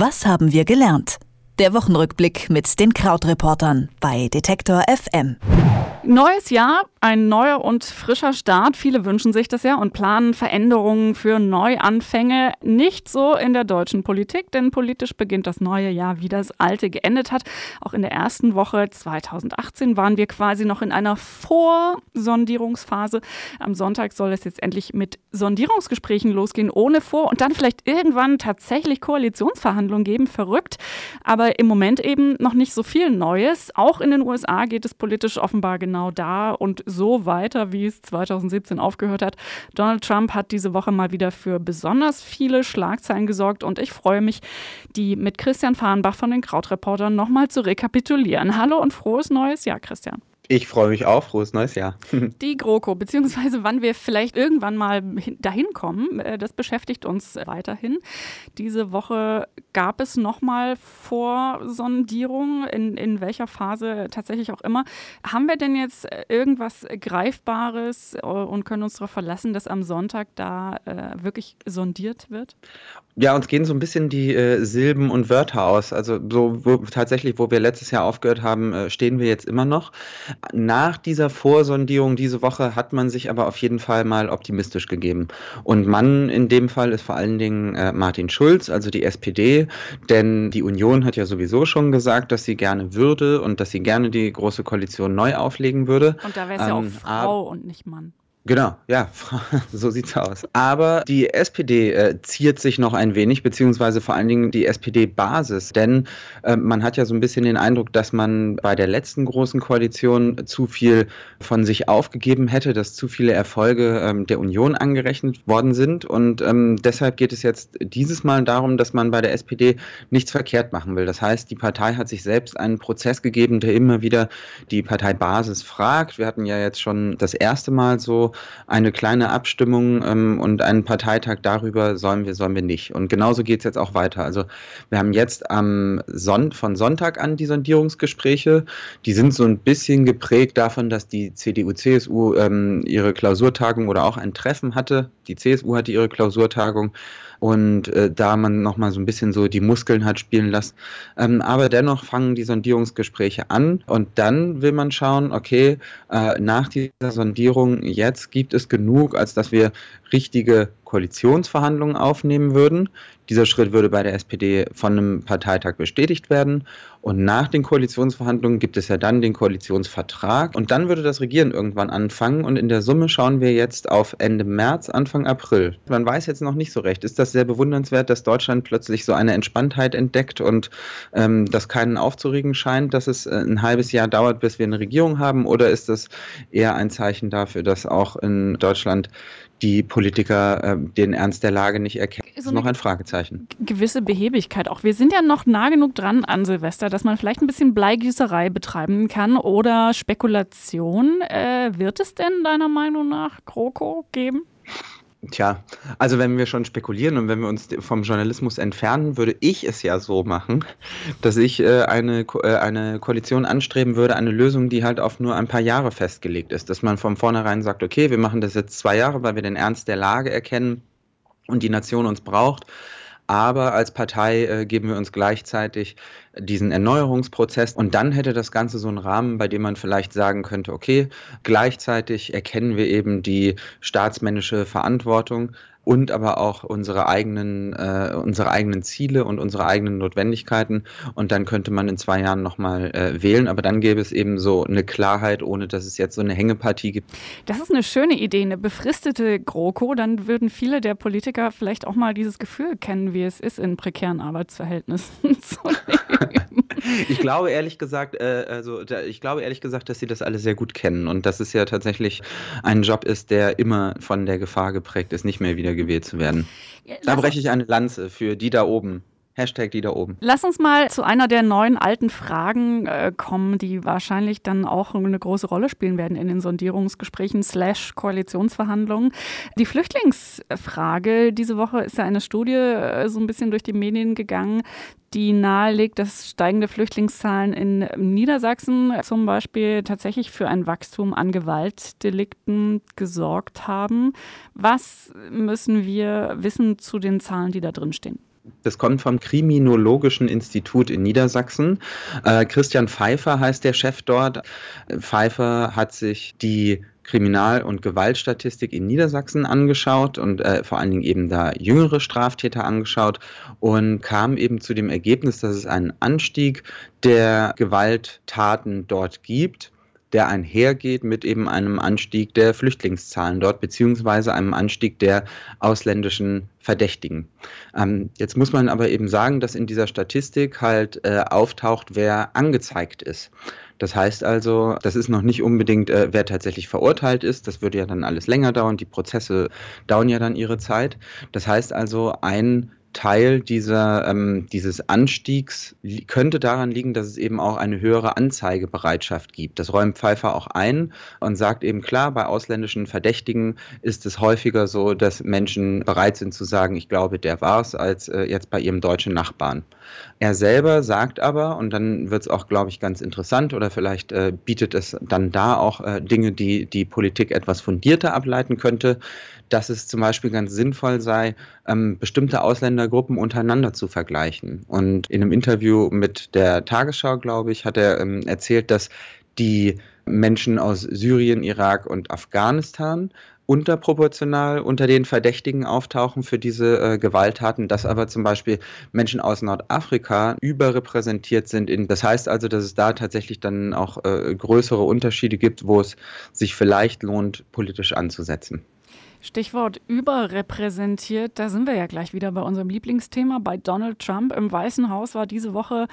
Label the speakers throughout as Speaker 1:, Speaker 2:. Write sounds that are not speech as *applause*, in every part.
Speaker 1: Was haben wir gelernt? Der Wochenrückblick mit den Krautreportern bei Detektor FM.
Speaker 2: Neues Jahr, ein neuer und frischer Start. Viele wünschen sich das ja und planen Veränderungen für Neuanfänge. Nicht so in der deutschen Politik, denn politisch beginnt das neue Jahr, wie das alte geendet hat. Auch in der ersten Woche 2018 waren wir quasi noch in einer Vorsondierungsphase. Am Sonntag soll es jetzt endlich mit Sondierungsgesprächen losgehen, ohne Vor- und dann vielleicht irgendwann tatsächlich Koalitionsverhandlungen geben. Verrückt. Aber im Moment eben noch nicht so viel Neues. Auch in den USA geht es politisch offenbar genau da und so weiter, wie es 2017 aufgehört hat. Donald Trump hat diese Woche mal wieder für besonders viele Schlagzeilen gesorgt und ich freue mich, die mit Christian Fahrenbach von den Krautreportern nochmal zu rekapitulieren. Hallo und frohes neues Jahr, Christian.
Speaker 3: Ich freue mich auch. Frohes neues Jahr. *laughs*
Speaker 2: Die GroKo, beziehungsweise wann wir vielleicht irgendwann mal dahin kommen, äh, das beschäftigt uns weiterhin. Diese Woche gab es nochmal Vorsondierung, in, in welcher Phase tatsächlich auch immer. Haben wir denn jetzt irgendwas Greifbares äh, und können uns darauf verlassen, dass am Sonntag da äh, wirklich sondiert wird?
Speaker 3: Ja, uns gehen so ein bisschen die äh, Silben und Wörter aus. Also so wo, tatsächlich, wo wir letztes Jahr aufgehört haben, äh, stehen wir jetzt immer noch. Nach dieser Vorsondierung diese Woche hat man sich aber auf jeden Fall mal optimistisch gegeben. Und Mann in dem Fall ist vor allen Dingen äh, Martin Schulz, also die SPD, denn die Union hat ja sowieso schon gesagt, dass sie gerne würde und dass sie gerne die Große Koalition neu auflegen würde.
Speaker 2: Und da wäre es ähm, ja auch Frau und nicht Mann.
Speaker 3: Genau, ja, *laughs* so sieht's aus. Aber die SPD äh, ziert sich noch ein wenig, beziehungsweise vor allen Dingen die SPD-Basis, denn äh, man hat ja so ein bisschen den Eindruck, dass man bei der letzten großen Koalition zu viel von sich aufgegeben hätte, dass zu viele Erfolge ähm, der Union angerechnet worden sind. Und ähm, deshalb geht es jetzt dieses Mal darum, dass man bei der SPD nichts verkehrt machen will. Das heißt, die Partei hat sich selbst einen Prozess gegeben, der immer wieder die Parteibasis fragt. Wir hatten ja jetzt schon das erste Mal so eine kleine Abstimmung ähm, und einen Parteitag darüber, sollen wir, sollen wir nicht. Und genauso geht es jetzt auch weiter. Also wir haben jetzt am Son von Sonntag an die Sondierungsgespräche. Die sind so ein bisschen geprägt davon, dass die CDU, CSU ähm, ihre Klausurtagung oder auch ein Treffen hatte. Die CSU hatte ihre Klausurtagung und äh, da man nochmal so ein bisschen so die Muskeln hat spielen lassen. Ähm, aber dennoch fangen die Sondierungsgespräche an und dann will man schauen, okay, äh, nach dieser Sondierung jetzt gibt es genug, als dass wir richtige Koalitionsverhandlungen aufnehmen würden. Dieser Schritt würde bei der SPD von einem Parteitag bestätigt werden. Und nach den Koalitionsverhandlungen gibt es ja dann den Koalitionsvertrag. Und dann würde das Regieren irgendwann anfangen. Und in der Summe schauen wir jetzt auf Ende März, Anfang April. Man weiß jetzt noch nicht so recht. Ist das sehr bewundernswert, dass Deutschland plötzlich so eine Entspanntheit entdeckt und ähm, das keinen aufzuregen scheint, dass es äh, ein halbes Jahr dauert, bis wir eine Regierung haben? Oder ist das eher ein Zeichen dafür, dass auch in Deutschland die Politiker äh, den Ernst der Lage nicht erkennen. So noch ein Fragezeichen.
Speaker 2: Gewisse Behebigkeit auch. Wir sind ja noch nah genug dran an Silvester, dass man vielleicht ein bisschen Bleigießerei betreiben kann oder Spekulation. Äh, wird es denn deiner Meinung nach GroKo geben?
Speaker 3: Tja, also wenn wir schon spekulieren und wenn wir uns vom Journalismus entfernen, würde ich es ja so machen, dass ich äh, eine, äh, eine Koalition anstreben würde, eine Lösung, die halt auf nur ein paar Jahre festgelegt ist. Dass man von vornherein sagt, okay, wir machen das jetzt zwei Jahre, weil wir den Ernst der Lage erkennen und die Nation uns braucht aber als Partei äh, geben wir uns gleichzeitig diesen Erneuerungsprozess. Und dann hätte das Ganze so einen Rahmen, bei dem man vielleicht sagen könnte, okay, gleichzeitig erkennen wir eben die staatsmännische Verantwortung, und aber auch unsere eigenen, äh, unsere eigenen Ziele und unsere eigenen Notwendigkeiten. Und dann könnte man in zwei Jahren nochmal äh, wählen. Aber dann gäbe es eben so eine Klarheit, ohne dass es jetzt so eine Hängepartie gibt.
Speaker 2: Das ist eine schöne Idee, eine befristete GroKo. Dann würden viele der Politiker vielleicht auch mal dieses Gefühl kennen, wie es ist, in prekären Arbeitsverhältnissen *laughs* zu leben.
Speaker 3: Ich glaube ehrlich gesagt, äh, also da, ich glaube ehrlich gesagt, dass sie das alle sehr gut kennen und dass es ja tatsächlich ein Job ist, der immer von der Gefahr geprägt ist, nicht mehr wieder gewählt zu werden. Da breche ich eine Lanze für die da oben. Hashtag die da oben.
Speaker 2: Lass uns mal zu einer der neuen alten Fragen äh, kommen, die wahrscheinlich dann auch eine große Rolle spielen werden in den Sondierungsgesprächen slash Koalitionsverhandlungen. Die Flüchtlingsfrage. Diese Woche ist ja eine Studie äh, so ein bisschen durch die Medien gegangen, die nahelegt, dass steigende Flüchtlingszahlen in Niedersachsen zum Beispiel tatsächlich für ein Wachstum an Gewaltdelikten gesorgt haben. Was müssen wir wissen zu den Zahlen, die da drin stehen?
Speaker 3: Das kommt vom Kriminologischen Institut in Niedersachsen. Äh, Christian Pfeiffer heißt der Chef dort. Pfeiffer hat sich die Kriminal- und Gewaltstatistik in Niedersachsen angeschaut und äh, vor allen Dingen eben da jüngere Straftäter angeschaut und kam eben zu dem Ergebnis, dass es einen Anstieg der Gewalttaten dort gibt der einhergeht mit eben einem Anstieg der Flüchtlingszahlen dort, beziehungsweise einem Anstieg der ausländischen Verdächtigen. Ähm, jetzt muss man aber eben sagen, dass in dieser Statistik halt äh, auftaucht, wer angezeigt ist. Das heißt also, das ist noch nicht unbedingt, äh, wer tatsächlich verurteilt ist. Das würde ja dann alles länger dauern. Die Prozesse dauern ja dann ihre Zeit. Das heißt also, ein Teil dieser, ähm, dieses Anstiegs könnte daran liegen, dass es eben auch eine höhere Anzeigebereitschaft gibt. Das räumt Pfeiffer auch ein und sagt eben klar, bei ausländischen Verdächtigen ist es häufiger so, dass Menschen bereit sind zu sagen, ich glaube, der war es, als äh, jetzt bei ihrem deutschen Nachbarn. Er selber sagt aber, und dann wird es auch, glaube ich, ganz interessant oder vielleicht äh, bietet es dann da auch äh, Dinge, die die Politik etwas fundierter ableiten könnte, dass es zum Beispiel ganz sinnvoll sei, ähm, bestimmte Ausländergruppen untereinander zu vergleichen. Und in einem Interview mit der Tagesschau, glaube ich, hat er ähm, erzählt, dass die Menschen aus Syrien, Irak und Afghanistan unterproportional unter den Verdächtigen auftauchen für diese äh, Gewalttaten, dass aber zum Beispiel Menschen aus Nordafrika überrepräsentiert sind. In, das heißt also, dass es da tatsächlich dann auch äh, größere Unterschiede gibt, wo es sich vielleicht lohnt, politisch anzusetzen.
Speaker 2: Stichwort überrepräsentiert, da sind wir ja gleich wieder bei unserem Lieblingsthema, bei Donald Trump. Im Weißen Haus war diese Woche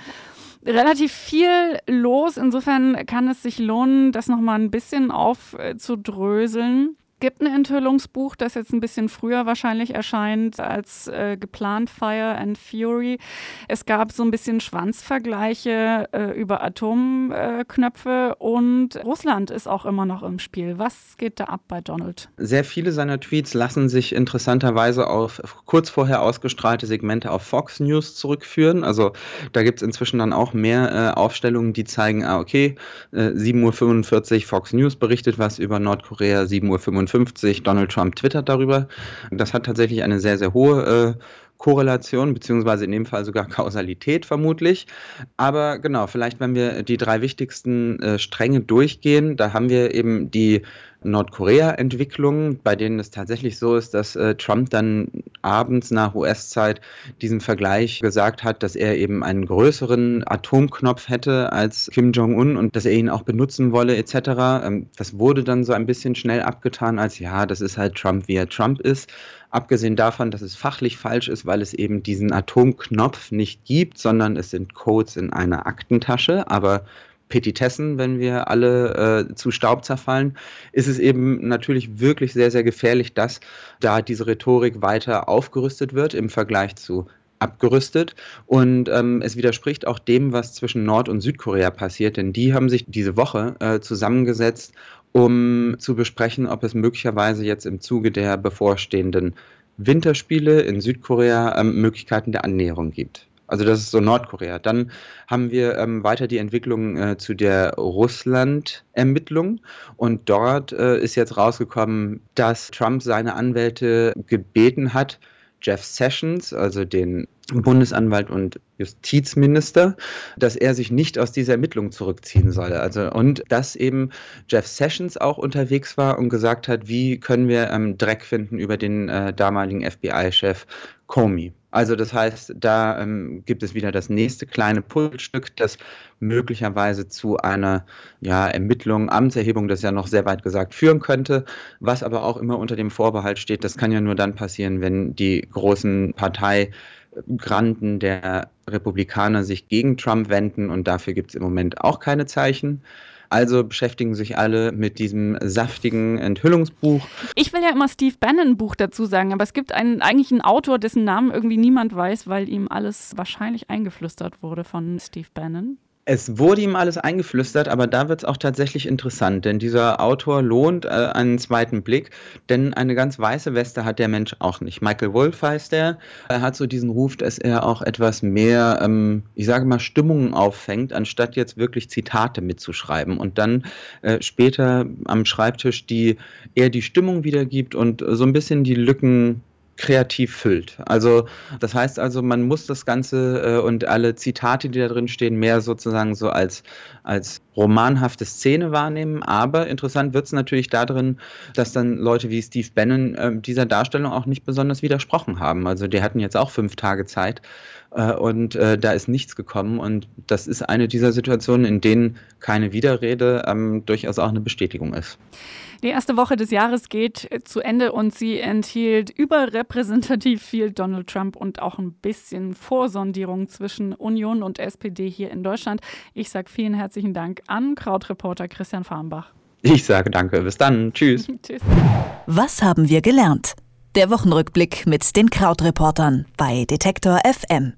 Speaker 2: relativ viel los. Insofern kann es sich lohnen, das nochmal ein bisschen aufzudröseln gibt ein Enthüllungsbuch, das jetzt ein bisschen früher wahrscheinlich erscheint als äh, geplant Fire and Fury. Es gab so ein bisschen Schwanzvergleiche äh, über Atomknöpfe und Russland ist auch immer noch im Spiel. Was geht da ab bei Donald?
Speaker 3: Sehr viele seiner Tweets lassen sich interessanterweise auf kurz vorher ausgestrahlte Segmente auf Fox News zurückführen. Also da gibt es inzwischen dann auch mehr äh, Aufstellungen, die zeigen, ah, okay, 7.45 äh, Uhr Fox News berichtet was über Nordkorea, 7.45 Uhr 55, Donald Trump twittert darüber. Das hat tatsächlich eine sehr, sehr hohe äh, Korrelation, beziehungsweise in dem Fall sogar *laughs* Kausalität vermutlich. Aber genau, vielleicht wenn wir die drei wichtigsten äh, Stränge durchgehen, da haben wir eben die Nordkorea-Entwicklungen, bei denen es tatsächlich so ist, dass äh, Trump dann abends nach US-Zeit diesen Vergleich gesagt hat, dass er eben einen größeren Atomknopf hätte als Kim Jong-un und dass er ihn auch benutzen wolle etc. Ähm, das wurde dann so ein bisschen schnell abgetan als, ja, das ist halt Trump, wie er Trump ist. Abgesehen davon, dass es fachlich falsch ist, weil es eben diesen Atomknopf nicht gibt, sondern es sind Codes in einer Aktentasche, aber Petitessen, wenn wir alle äh, zu Staub zerfallen, ist es eben natürlich wirklich sehr, sehr gefährlich, dass da diese Rhetorik weiter aufgerüstet wird im Vergleich zu abgerüstet und ähm, es widerspricht auch dem, was zwischen Nord- und Südkorea passiert, denn die haben sich diese Woche äh, zusammengesetzt, um zu besprechen, ob es möglicherweise jetzt im Zuge der bevorstehenden Winterspiele in Südkorea ähm, Möglichkeiten der Annäherung gibt. Also das ist so Nordkorea. Dann haben wir ähm, weiter die Entwicklung äh, zu der Russland-Ermittlung. Und dort äh, ist jetzt rausgekommen, dass Trump seine Anwälte gebeten hat, Jeff Sessions, also den Bundesanwalt und Justizminister, dass er sich nicht aus dieser Ermittlung zurückziehen solle. Also und dass eben Jeff Sessions auch unterwegs war und gesagt hat, wie können wir ähm, Dreck finden über den äh, damaligen FBI-Chef Comey. Also das heißt, da ähm, gibt es wieder das nächste kleine Puzzlestück, das möglicherweise zu einer ja, Ermittlung, Amtserhebung, das ja noch sehr weit gesagt, führen könnte, was aber auch immer unter dem Vorbehalt steht, das kann ja nur dann passieren, wenn die großen Parteigranten der Republikaner sich gegen Trump wenden und dafür gibt es im Moment auch keine Zeichen. Also beschäftigen sich alle mit diesem saftigen Enthüllungsbuch.
Speaker 2: Ich will ja immer Steve Bannon Buch dazu sagen, aber es gibt einen, eigentlich einen Autor, dessen Namen irgendwie niemand weiß, weil ihm alles wahrscheinlich eingeflüstert wurde von Steve Bannon.
Speaker 3: Es wurde ihm alles eingeflüstert, aber da wird es auch tatsächlich interessant, denn dieser Autor lohnt äh, einen zweiten Blick, denn eine ganz weiße Weste hat der Mensch auch nicht. Michael Wolff heißt er. Er hat so diesen Ruf, dass er auch etwas mehr, ähm, ich sage mal, Stimmungen auffängt, anstatt jetzt wirklich Zitate mitzuschreiben und dann äh, später am Schreibtisch die er die Stimmung wiedergibt und so ein bisschen die Lücken kreativ füllt. Also das heißt also, man muss das Ganze äh, und alle Zitate, die da drin stehen, mehr sozusagen so als, als romanhafte Szene wahrnehmen. Aber interessant wird es natürlich darin, dass dann Leute wie Steve Bannon äh, dieser Darstellung auch nicht besonders widersprochen haben. Also die hatten jetzt auch fünf Tage Zeit äh, und äh, da ist nichts gekommen. Und das ist eine dieser Situationen, in denen keine Widerrede ähm, durchaus auch eine Bestätigung ist.
Speaker 2: Die erste Woche des Jahres geht zu Ende und sie enthielt überrepräsentativ viel Donald Trump und auch ein bisschen Vorsondierung zwischen Union und SPD hier in Deutschland. Ich sage vielen herzlichen Dank an Krautreporter Christian Farnbach.
Speaker 3: Ich sage danke. Bis dann. Tschüss. *laughs* Tschüss.
Speaker 1: Was haben wir gelernt? Der Wochenrückblick mit den Krautreportern bei Detektor FM.